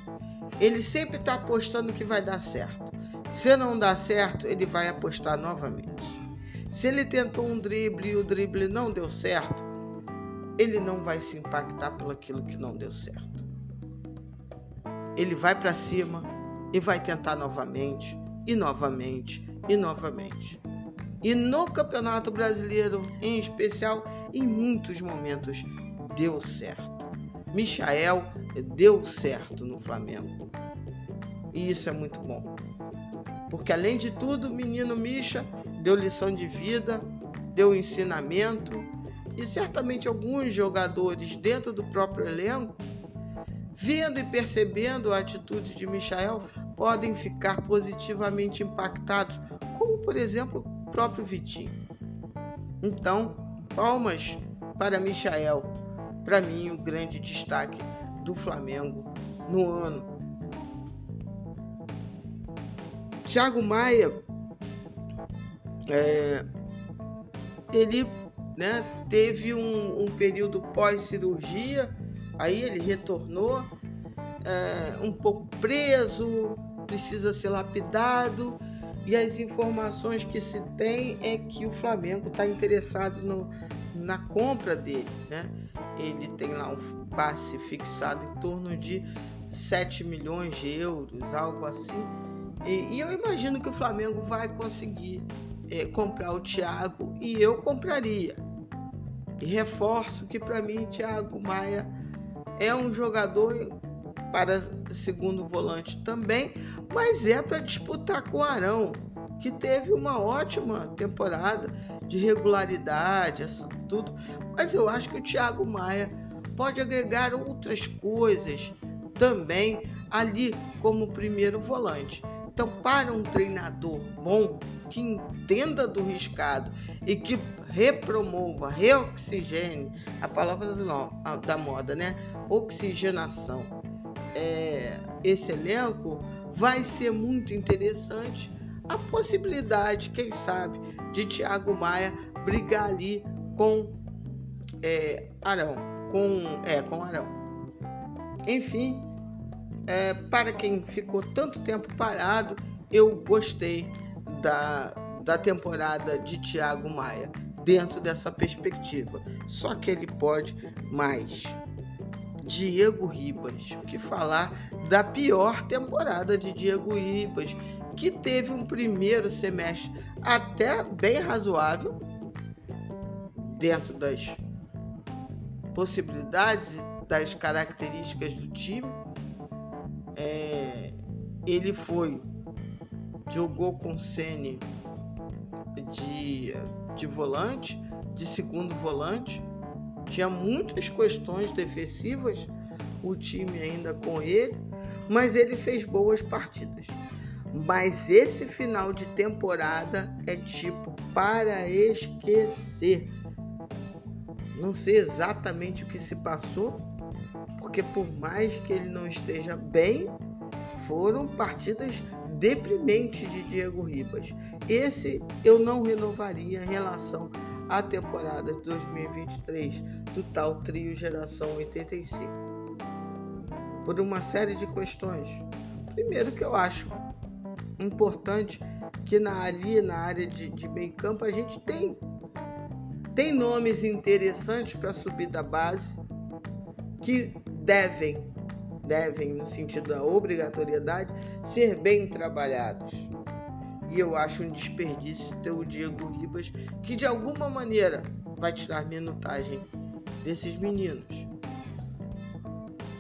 Ele sempre está apostando que vai dar certo. Se não dá certo, ele vai apostar novamente. Se ele tentou um drible e o drible não deu certo, ele não vai se impactar pelo aquilo que não deu certo ele vai para cima e vai tentar novamente, e novamente, e novamente. E no Campeonato Brasileiro, em especial, em muitos momentos deu certo. Michael deu certo no Flamengo. E isso é muito bom. Porque além de tudo, o menino Misha deu lição de vida, deu ensinamento e certamente alguns jogadores dentro do próprio elenco vendo e percebendo a atitude de Michael, podem ficar positivamente impactados, como por exemplo o próprio Vitinho. Então, palmas para Michael, para mim o grande destaque do Flamengo no ano. Thiago Maia, é, ele né, teve um, um período pós-cirurgia Aí ele retornou é, um pouco preso, precisa ser lapidado. E as informações que se tem é que o Flamengo está interessado no, na compra dele. Né? Ele tem lá um passe fixado em torno de 7 milhões de euros, algo assim. E, e eu imagino que o Flamengo vai conseguir é, comprar o Thiago e eu compraria. E reforço que para mim Thiago Maia é um jogador para segundo volante também, mas é para disputar com o Arão, que teve uma ótima temporada de regularidade, essa, tudo. Mas eu acho que o Thiago Maia pode agregar outras coisas também ali como primeiro volante. Então, para um treinador bom, que entenda do riscado e que repromova, reoxigene, a palavra da moda, né? Oxigenação. É, esse elenco vai ser muito interessante a possibilidade, quem sabe, de Thiago Maia brigar ali com é, Arão, com é com Arão. Enfim, é, para quem ficou tanto tempo parado, eu gostei da, da temporada de Thiago Maia dentro dessa perspectiva. Só que ele pode mais. Diego Ribas, o que falar da pior temporada de Diego Ribas, que teve um primeiro semestre até bem razoável, dentro das possibilidades das características do time. É, ele foi jogou com Sene de, de volante, de segundo volante. Tinha muitas questões defensivas, o time ainda com ele, mas ele fez boas partidas. Mas esse final de temporada é tipo para esquecer. Não sei exatamente o que se passou, porque por mais que ele não esteja bem, foram partidas deprimentes de Diego Ribas. Esse eu não renovaria em relação à temporada de 2023 do tal trio Geração 85. Por uma série de questões. Primeiro que eu acho importante que na, ali na área de, de meio campo a gente tem, tem nomes interessantes para subir da base que devem devem, no sentido da obrigatoriedade, ser bem trabalhados. E eu acho um desperdício ter o Diego Ribas, que de alguma maneira vai tirar minutagem desses meninos.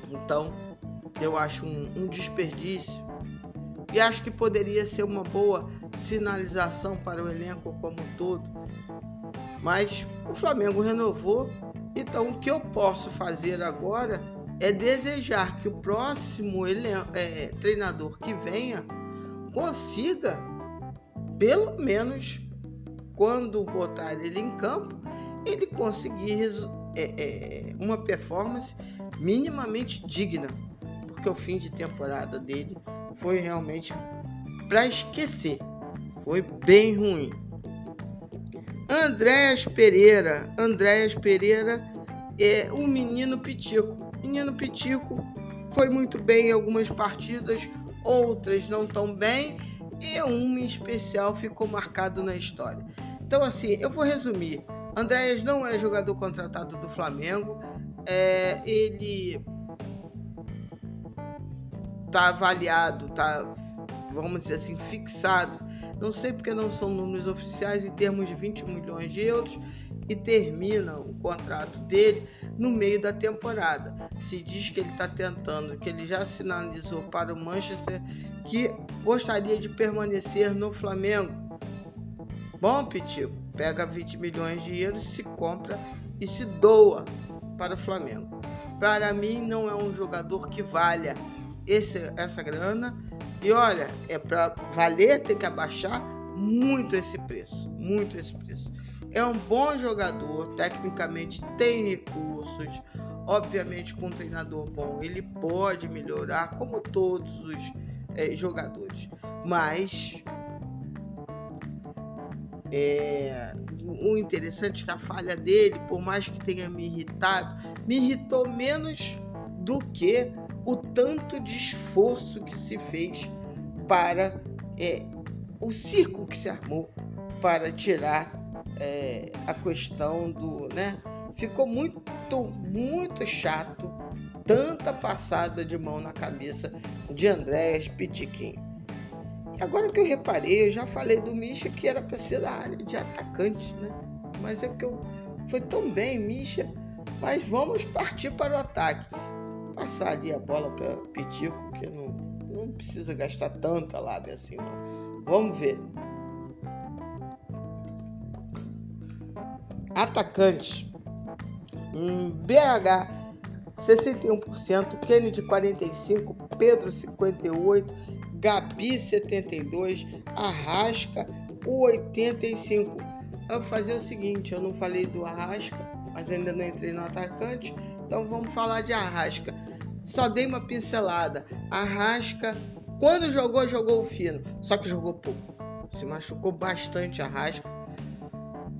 Então, eu acho um, um desperdício e acho que poderia ser uma boa sinalização para o elenco como um todo. Mas o Flamengo renovou, então o que eu posso fazer agora é desejar que o próximo é, treinador que venha consiga, pelo menos quando botar ele em campo, ele conseguir é, é, uma performance minimamente digna, porque o fim de temporada dele foi realmente para esquecer, foi bem ruim. Andréas Pereira, Andréas Pereira é um menino pitico. Menino Pitico foi muito bem em algumas partidas, outras não tão bem, e uma em especial ficou marcado na história. Então, assim, eu vou resumir. Andréas não é jogador contratado do Flamengo. É, ele tá avaliado, tá, vamos dizer assim, fixado. Não sei porque não são números oficiais em termos de 20 milhões de euros e termina o contrato dele no meio da temporada. Se diz que ele está tentando, que ele já sinalizou para o Manchester que gostaria de permanecer no Flamengo. Bom, Pitico, pega 20 milhões de euros, se compra e se doa para o Flamengo. Para mim, não é um jogador que valha esse, essa grana. E olha, é para valer, tem que abaixar muito esse preço. Muito esse preço é um bom jogador, tecnicamente tem recursos, obviamente com um treinador bom ele pode melhorar, como todos os é, jogadores. Mas é, o interessante é que a falha dele, por mais que tenha me irritado, me irritou menos do que o tanto de esforço que se fez para é, o circo que se armou para tirar é, a questão do, né? Ficou muito, muito chato tanta passada de mão na cabeça de Andréas Pitiquim. Agora que eu reparei, eu já falei do Misha que era para ser da área de atacante, né? Mas é que eu foi tão bem, Misha. Mas vamos partir para o ataque. Passar ali a bola para Pitico, que não, não precisa gastar tanta lábia assim, não. Vamos ver. Atacantes. BH 61%, Kennedy 45%, Pedro 58%, Gabi 72%, Arrasca 85%. Eu vou fazer o seguinte, eu não falei do Arrasca, mas ainda não entrei no atacante, então vamos falar de Arrasca. Só dei uma pincelada. Arrasca, quando jogou, jogou fino, só que jogou pouco. Se machucou bastante Arrasca.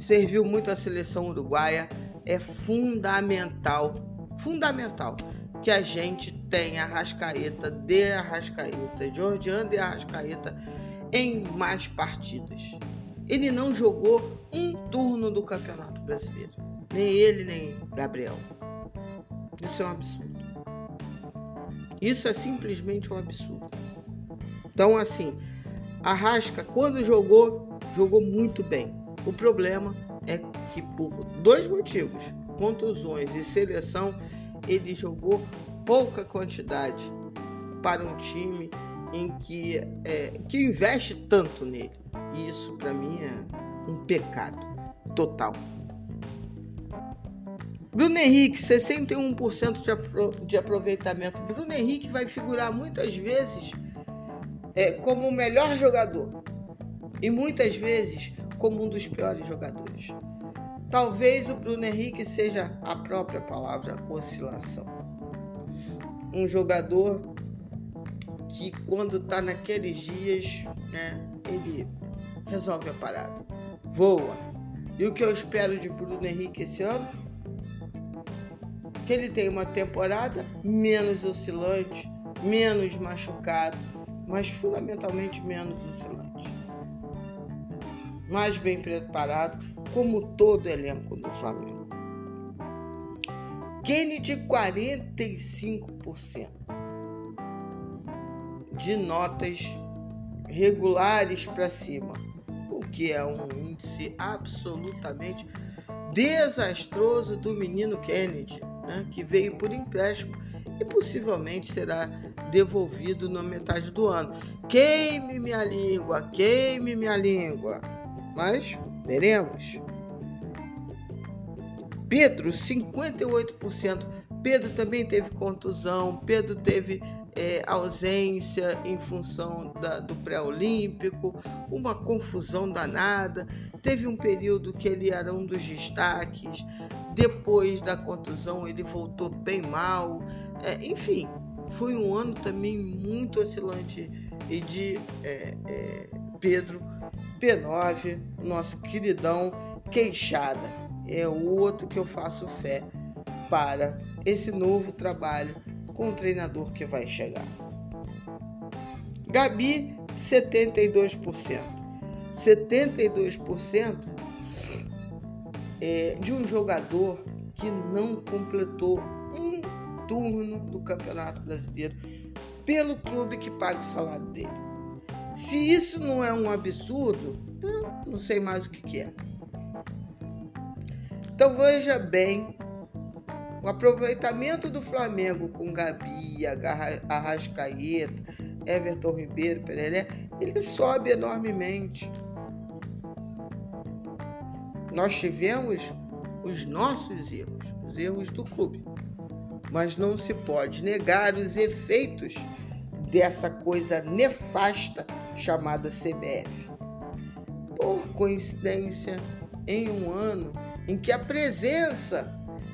Serviu muito a seleção uruguaia. É fundamental, fundamental que a gente tenha Arrascaeta, de Arrascaeta, Jordiano de Arrascaeta em mais partidas. Ele não jogou um turno do Campeonato Brasileiro. Nem ele, nem Gabriel. Isso é um absurdo. Isso é simplesmente um absurdo. Então, assim, a Rasca, quando jogou, jogou muito bem. O problema é que, por dois motivos, contusões e seleção, ele jogou pouca quantidade para um time em que, é, que investe tanto nele. E isso, para mim, é um pecado total. Bruno Henrique, 61% de, apro de aproveitamento. Bruno Henrique vai figurar muitas vezes é, como o melhor jogador e muitas vezes como um dos piores jogadores. Talvez o Bruno Henrique seja a própria palavra oscilação. Um jogador que quando está naqueles dias, né, ele resolve a parada, voa. E o que eu espero de Bruno Henrique esse ano? que ele tem uma temporada menos oscilante, menos machucado, mas fundamentalmente menos oscilante. Mais bem preparado, como todo elenco do Flamengo. Kennedy 45% de notas regulares para cima, o que é um índice absolutamente desastroso do menino Kennedy né, que veio por empréstimo e possivelmente será devolvido na metade do ano. Queime minha língua, queime minha língua. Mas veremos. Pedro, 58%. Pedro também teve contusão, Pedro teve é, ausência em função da, do pré-olímpico, uma confusão danada. Teve um período que ele era um dos destaques, depois da contusão ele voltou bem mal. É, enfim, foi um ano também muito oscilante e de é, é, Pedro P9, nosso queridão queixada. É o outro que eu faço fé para esse novo trabalho com o treinador que vai chegar. Gabi, 72%. 72% é, de um jogador que não completou um turno do Campeonato Brasileiro pelo clube que paga o salário dele. Se isso não é um absurdo, não, não sei mais o que, que é. Então veja bem o aproveitamento do Flamengo com Gabi, Arrascaeta, Everton Ribeiro, Perelé, ele sobe enormemente. Nós tivemos os nossos erros, os erros do clube. Mas não se pode negar os efeitos dessa coisa nefasta chamada CBF. Por coincidência, em um ano em que a presença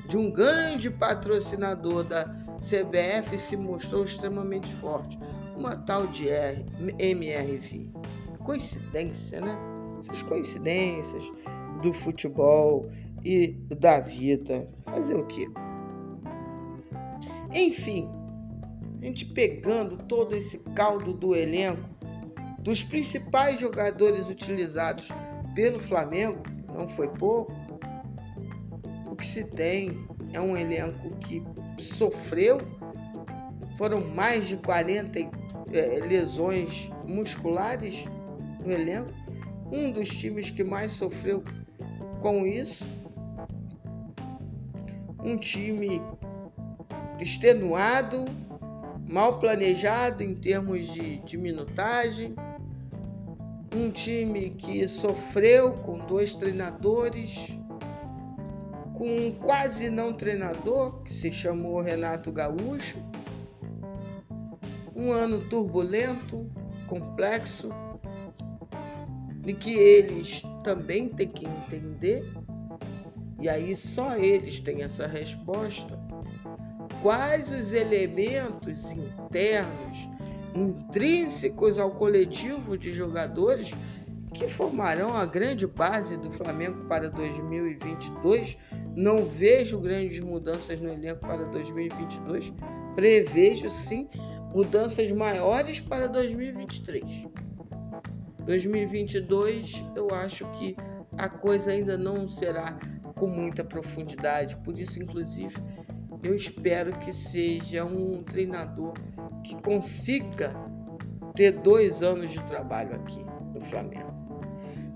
de um grande patrocinador da CBF se mostrou extremamente forte, uma tal de R, MRV. Coincidência, né? Essas coincidências do futebol e da vida. Fazer o quê? Enfim, a gente pegando todo esse caldo do elenco, dos principais jogadores utilizados pelo Flamengo, não foi pouco, que se tem é um elenco que sofreu, foram mais de 40 é, lesões musculares no elenco, um dos times que mais sofreu com isso, um time extenuado, mal planejado em termos de, de minutagem, um time que sofreu com dois treinadores com um quase não treinador, que se chamou Renato Gaúcho. Um ano turbulento, complexo, e que eles também têm que entender, e aí só eles têm essa resposta. Quais os elementos internos, intrínsecos ao coletivo de jogadores que formarão a grande base do Flamengo para 2022. Não vejo grandes mudanças no elenco para 2022. Prevejo sim mudanças maiores para 2023. 2022 eu acho que a coisa ainda não será com muita profundidade, por isso, inclusive, eu espero que seja um treinador que consiga ter dois anos de trabalho aqui no Flamengo.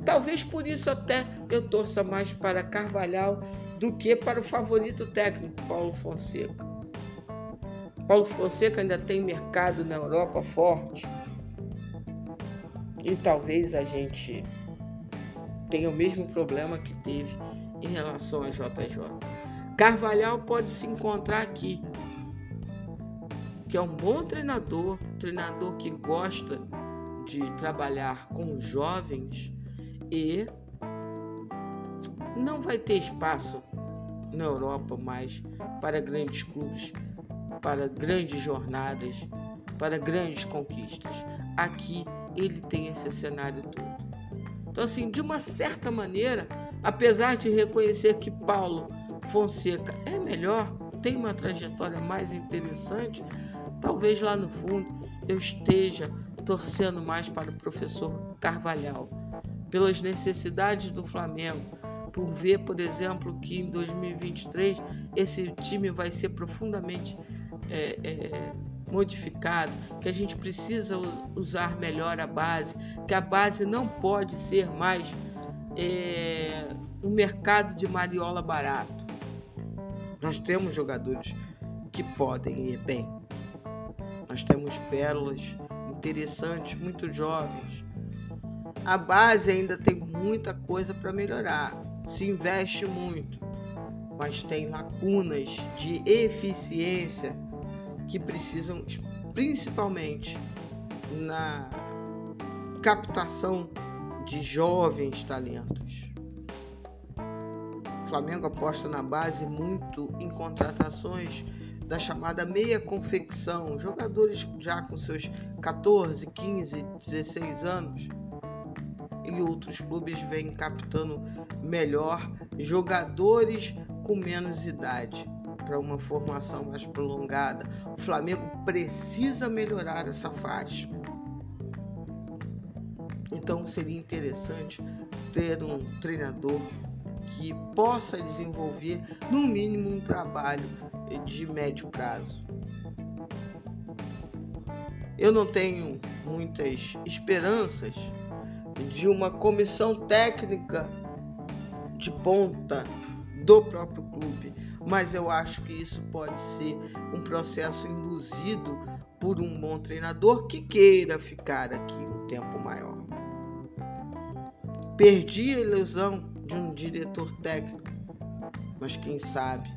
Talvez por isso até eu torça mais para Carvalhal do que para o favorito técnico, Paulo Fonseca. Paulo Fonseca ainda tem mercado na Europa forte. E talvez a gente tenha o mesmo problema que teve em relação a JJ. Carvalhal pode se encontrar aqui, que é um bom treinador, treinador que gosta de trabalhar com jovens e não vai ter espaço na Europa mais para grandes clubes, para grandes jornadas, para grandes conquistas. Aqui ele tem esse cenário todo. Então, assim, de uma certa maneira, apesar de reconhecer que Paulo Fonseca é melhor, tem uma trajetória mais interessante, talvez lá no fundo eu esteja torcendo mais para o professor Carvalhal. Pelas necessidades do Flamengo, por ver, por exemplo, que em 2023 esse time vai ser profundamente é, é, modificado, que a gente precisa usar melhor a base, que a base não pode ser mais é, um mercado de mariola barato. Nós temos jogadores que podem ir bem. Nós temos pérolas interessantes, muito jovens, a base ainda tem muita coisa para melhorar. Se investe muito, mas tem lacunas de eficiência que precisam, principalmente na captação de jovens talentos. O Flamengo aposta na base muito em contratações da chamada meia confecção, jogadores já com seus 14, 15, 16 anos e outros clubes vêm captando melhor jogadores com menos idade para uma formação mais prolongada. O Flamengo precisa melhorar essa faixa. Então seria interessante ter um treinador que possa desenvolver no mínimo um trabalho de médio prazo. Eu não tenho muitas esperanças de uma comissão técnica de ponta do próprio clube, mas eu acho que isso pode ser um processo induzido por um bom treinador que queira ficar aqui um tempo maior. Perdi a ilusão de um diretor técnico, mas quem sabe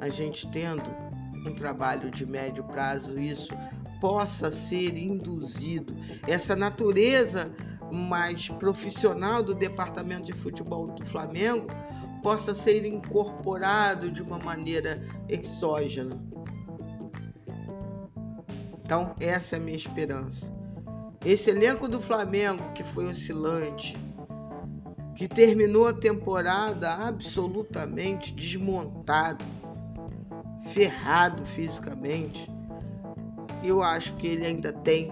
a gente tendo um trabalho de médio prazo, isso possa ser induzido, essa natureza mais profissional do departamento de futebol do Flamengo possa ser incorporado de uma maneira exógena. Então, essa é a minha esperança. Esse elenco do Flamengo que foi oscilante, que terminou a temporada absolutamente desmontado, ferrado fisicamente, eu acho que ele ainda tem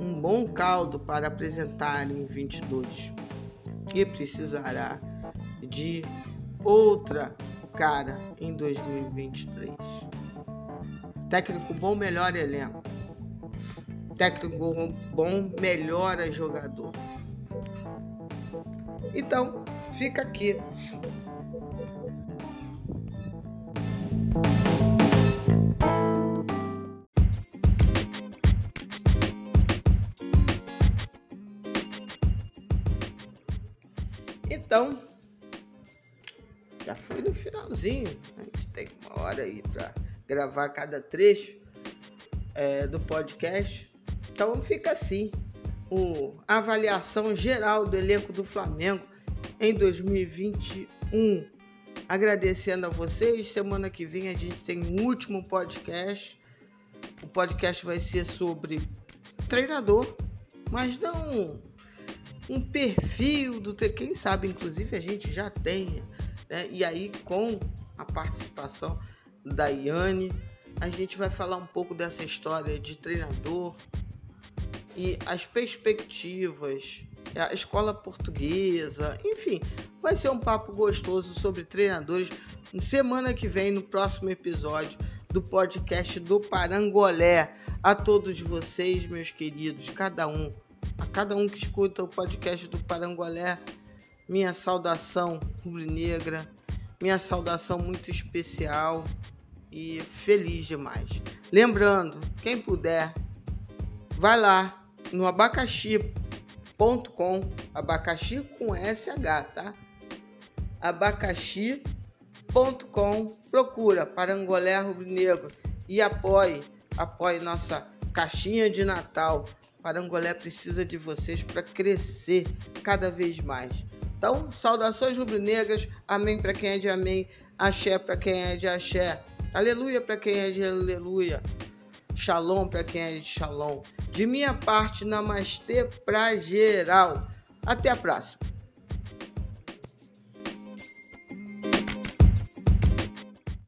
um bom caldo para apresentar em 22 e precisará de outra cara em 2023. Técnico bom melhora elenco. Técnico bom melhora jogador. Então, fica aqui Então, Já foi no finalzinho. A gente tem uma hora aí para gravar cada trecho é, do podcast. Então fica assim. O, a avaliação geral do elenco do Flamengo em 2021. Agradecendo a vocês. Semana que vem a gente tem um último podcast. O podcast vai ser sobre treinador, mas não um perfil do quem sabe inclusive a gente já tem né? e aí com a participação da Iane a gente vai falar um pouco dessa história de treinador e as perspectivas a escola portuguesa enfim vai ser um papo gostoso sobre treinadores semana que vem no próximo episódio do podcast do Parangolé a todos vocês meus queridos cada um a cada um que escuta o podcast do Parangolé, minha saudação rubro-negra, minha saudação muito especial e feliz demais. Lembrando, quem puder, vai lá no abacaxi.com, abacaxi com SH, tá? abacaxi.com, procura Parangolé Rubro-Negro e apoie, apoie nossa caixinha de Natal Parangolé precisa de vocês para crescer cada vez mais. Então, saudações rubro-negras, amém para quem é de amém, axé para quem é de axé, aleluia para quem é de aleluia, shalom para quem é de shalom. De minha parte, namastê para geral. Até a próxima.